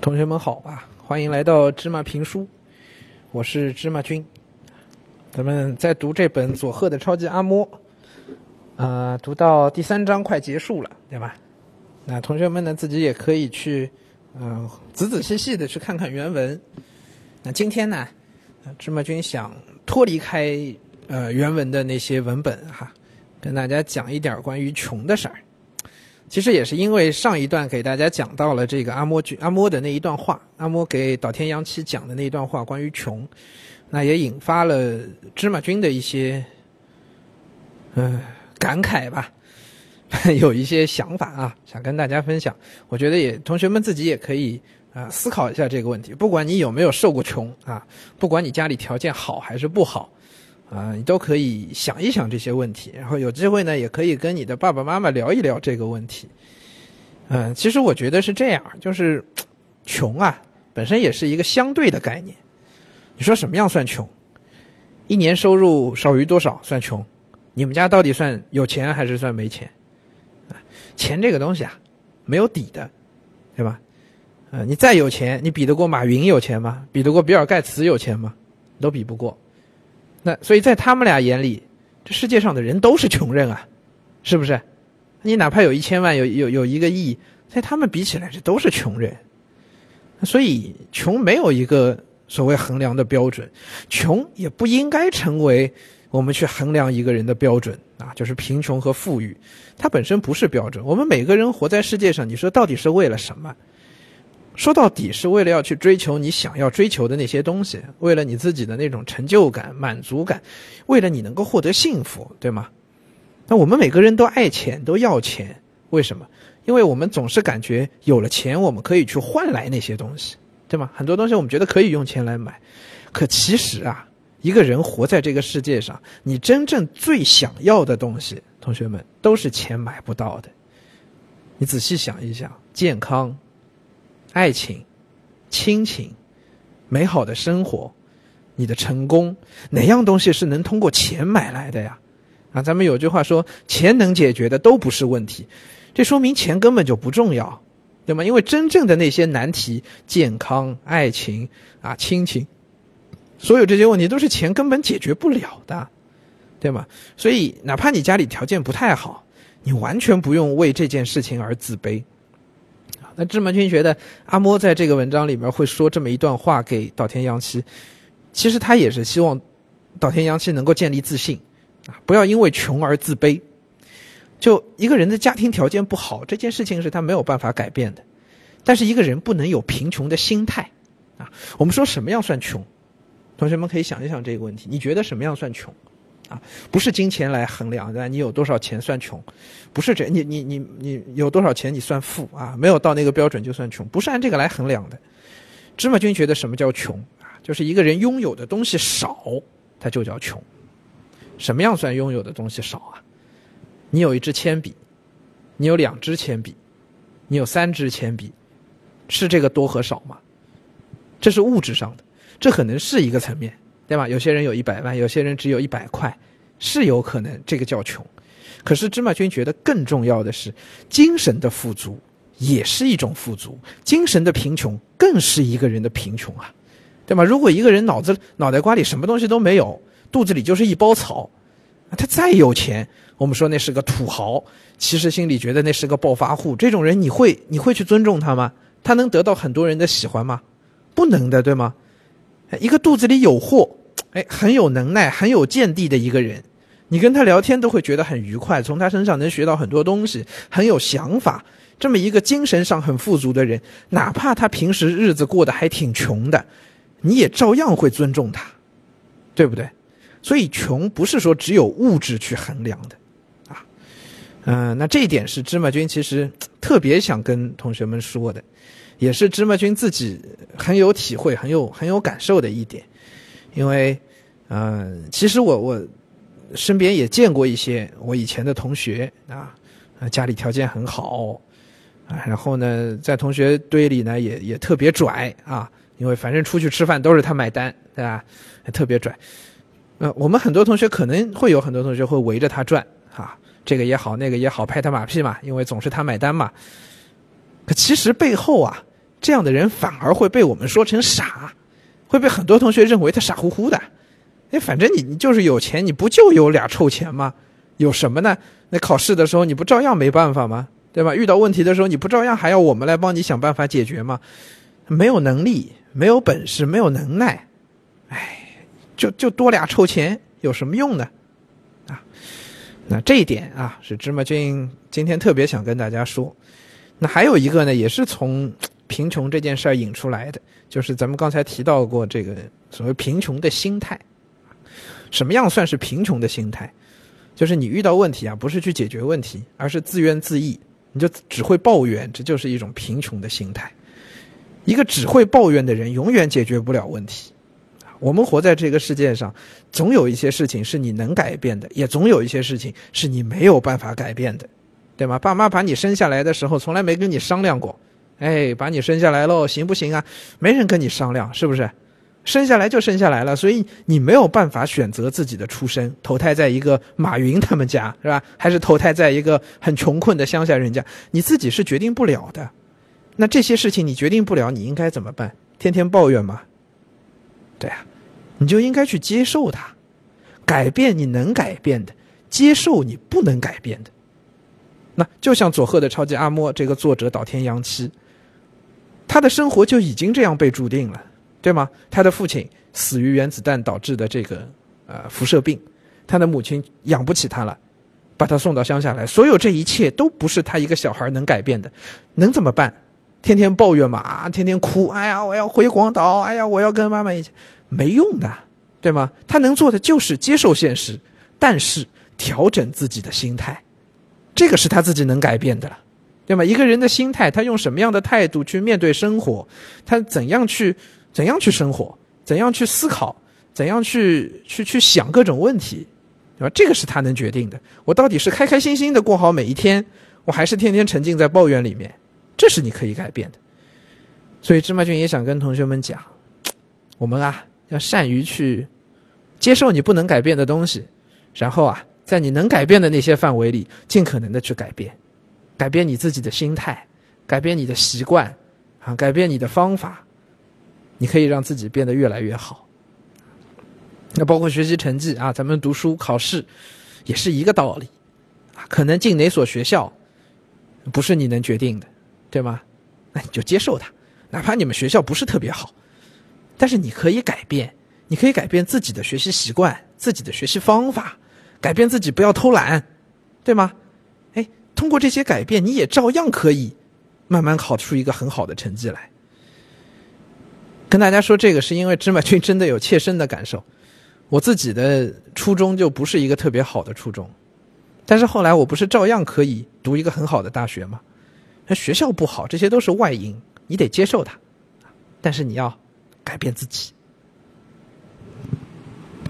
同学们好吧，欢迎来到芝麻评书，我是芝麻君。咱们在读这本佐贺的超级阿嬷，呃，读到第三章快结束了，对吧？那同学们呢，自己也可以去，嗯、仔仔细细的去看看原文。那今天呢，芝麻君想脱离开呃原文的那些文本哈，跟大家讲一点关于穷的事儿。其实也是因为上一段给大家讲到了这个阿莫君阿莫的那一段话，阿莫给岛田洋七讲的那一段话关于穷，那也引发了芝麻君的一些嗯、感慨吧，有一些想法啊，想跟大家分享。我觉得也同学们自己也可以啊、思考一下这个问题。不管你有没有受过穷啊，不管你家里条件好还是不好。啊，你都可以想一想这些问题，然后有机会呢，也可以跟你的爸爸妈妈聊一聊这个问题。嗯，其实我觉得是这样，就是穷啊，本身也是一个相对的概念。你说什么样算穷？一年收入少于多少算穷？你们家到底算有钱还是算没钱？钱这个东西啊，没有底的，对吧？呃，你再有钱，你比得过马云有钱吗？比得过比尔盖茨有钱吗？都比不过。那所以在他们俩眼里，这世界上的人都是穷人啊，是不是？你哪怕有一千万，有有有一个亿，在他们比起来，这都是穷人。所以穷没有一个所谓衡量的标准，穷也不应该成为我们去衡量一个人的标准啊，就是贫穷和富裕，它本身不是标准。我们每个人活在世界上，你说到底是为了什么？说到底是为了要去追求你想要追求的那些东西，为了你自己的那种成就感、满足感，为了你能够获得幸福，对吗？那我们每个人都爱钱，都要钱，为什么？因为我们总是感觉有了钱，我们可以去换来那些东西，对吗？很多东西我们觉得可以用钱来买，可其实啊，一个人活在这个世界上，你真正最想要的东西，同学们都是钱买不到的。你仔细想一想，健康。爱情、亲情、美好的生活、你的成功，哪样东西是能通过钱买来的呀？啊，咱们有句话说，钱能解决的都不是问题，这说明钱根本就不重要，对吗？因为真正的那些难题，健康、爱情啊、亲情，所有这些问题都是钱根本解决不了的，对吗？所以，哪怕你家里条件不太好，你完全不用为这件事情而自卑。那芝麻君觉得阿嬷在这个文章里面会说这么一段话给岛田洋七，其实他也是希望岛田洋七能够建立自信，啊，不要因为穷而自卑。就一个人的家庭条件不好，这件事情是他没有办法改变的，但是一个人不能有贫穷的心态，啊，我们说什么样算穷？同学们可以想一想这个问题，你觉得什么样算穷？啊，不是金钱来衡量的，你有多少钱算穷？不是这，你你你你有多少钱你算富啊？没有到那个标准就算穷，不是按这个来衡量的。芝麻君觉得什么叫穷啊？就是一个人拥有的东西少，他就叫穷。什么样算拥有的东西少啊？你有一支铅笔，你有两支铅笔，你有三支铅笔，是这个多和少吗？这是物质上的，这可能是一个层面。对吧？有些人有一百万，有些人只有一百块，是有可能这个叫穷。可是芝麻君觉得更重要的是，精神的富足也是一种富足，精神的贫穷更是一个人的贫穷啊，对吗？如果一个人脑子脑袋瓜里什么东西都没有，肚子里就是一包草，他再有钱，我们说那是个土豪，其实心里觉得那是个暴发户，这种人你会你会去尊重他吗？他能得到很多人的喜欢吗？不能的，对吗？一个肚子里有货，哎，很有能耐、很有见地的一个人，你跟他聊天都会觉得很愉快，从他身上能学到很多东西，很有想法。这么一个精神上很富足的人，哪怕他平时日子过得还挺穷的，你也照样会尊重他，对不对？所以穷不是说只有物质去衡量的，啊，嗯、那这一点是芝麻君其实特别想跟同学们说的。也是芝麻君自己很有体会、很有很有感受的一点，因为，呃，其实我我身边也见过一些我以前的同学啊，家里条件很好啊，然后呢，在同学堆里呢也也特别拽啊，因为反正出去吃饭都是他买单，对吧？特别拽。呃，我们很多同学可能会有很多同学会围着他转啊，这个也好，那个也好，拍他马屁嘛，因为总是他买单嘛。可其实背后啊。这样的人反而会被我们说成傻，会被很多同学认为他傻乎乎的。哎，反正你你就是有钱，你不就有俩臭钱吗？有什么呢？那考试的时候你不照样没办法吗？对吧？遇到问题的时候你不照样还要我们来帮你想办法解决吗？没有能力，没有本事，没有能耐，哎，就就多俩臭钱有什么用呢？啊，那这一点啊是芝麻君今天特别想跟大家说。那还有一个呢，也是从贫穷这件事儿引出来的，就是咱们刚才提到过这个所谓贫穷的心态。什么样算是贫穷的心态？就是你遇到问题啊，不是去解决问题，而是自怨自艾，你就只会抱怨，这就是一种贫穷的心态。一个只会抱怨的人，永远解决不了问题。我们活在这个世界上，总有一些事情是你能改变的，也总有一些事情是你没有办法改变的，对吗？爸妈把你生下来的时候，从来没跟你商量过，哎，把你生下来喽，行不行啊？没人跟你商量，是不是？生下来就生下来了，所以你没有办法选择自己的出身，投胎在一个马云他们家是吧？还是投胎在一个很穷困的乡下人家？你自己是决定不了的。那这些事情你决定不了，你应该怎么办？天天抱怨吗？对啊，你就应该去接受它，改变你能改变的，接受你不能改变的。那就像佐贺的超级阿嬷这个作者岛田洋七，他的生活就已经这样被注定了。对吗？他的父亲死于原子弹导致的这个呃辐射病，他的母亲养不起他了，把他送到乡下来。所有这一切都不是他一个小孩能改变的，能怎么办？天天抱怨嘛，啊，天天哭，哎呀，我要回广岛，哎呀，我要跟妈妈一起，没用的，对吗？他能做的就是接受现实，但是调整自己的心态，这个是他自己能改变的了，对吗？一个人的心态，他用什么样的态度去面对生活，他怎样去？怎样去生活？怎样去思考？怎样去去去想各种问题，对吧？这个是他能决定的。我到底是开开心心的过好每一天，我还是天天沉浸在抱怨里面？这是你可以改变的。所以芝麻君也想跟同学们讲，我们啊要善于去接受你不能改变的东西，然后啊在你能改变的那些范围里，尽可能的去改变，改变你自己的心态，改变你的习惯，啊，改变你的方法。你可以让自己变得越来越好。那包括学习成绩啊，咱们读书考试也是一个道理啊。可能进哪所学校不是你能决定的，对吗？那你就接受它，哪怕你们学校不是特别好，但是你可以改变，你可以改变自己的学习习惯、自己的学习方法，改变自己不要偷懒，对吗？通过这些改变，你也照样可以慢慢考出一个很好的成绩来。跟大家说这个，是因为芝麻君真的有切身的感受。我自己的初中就不是一个特别好的初中，但是后来我不是照样可以读一个很好的大学吗？那学校不好，这些都是外因，你得接受它，但是你要改变自己。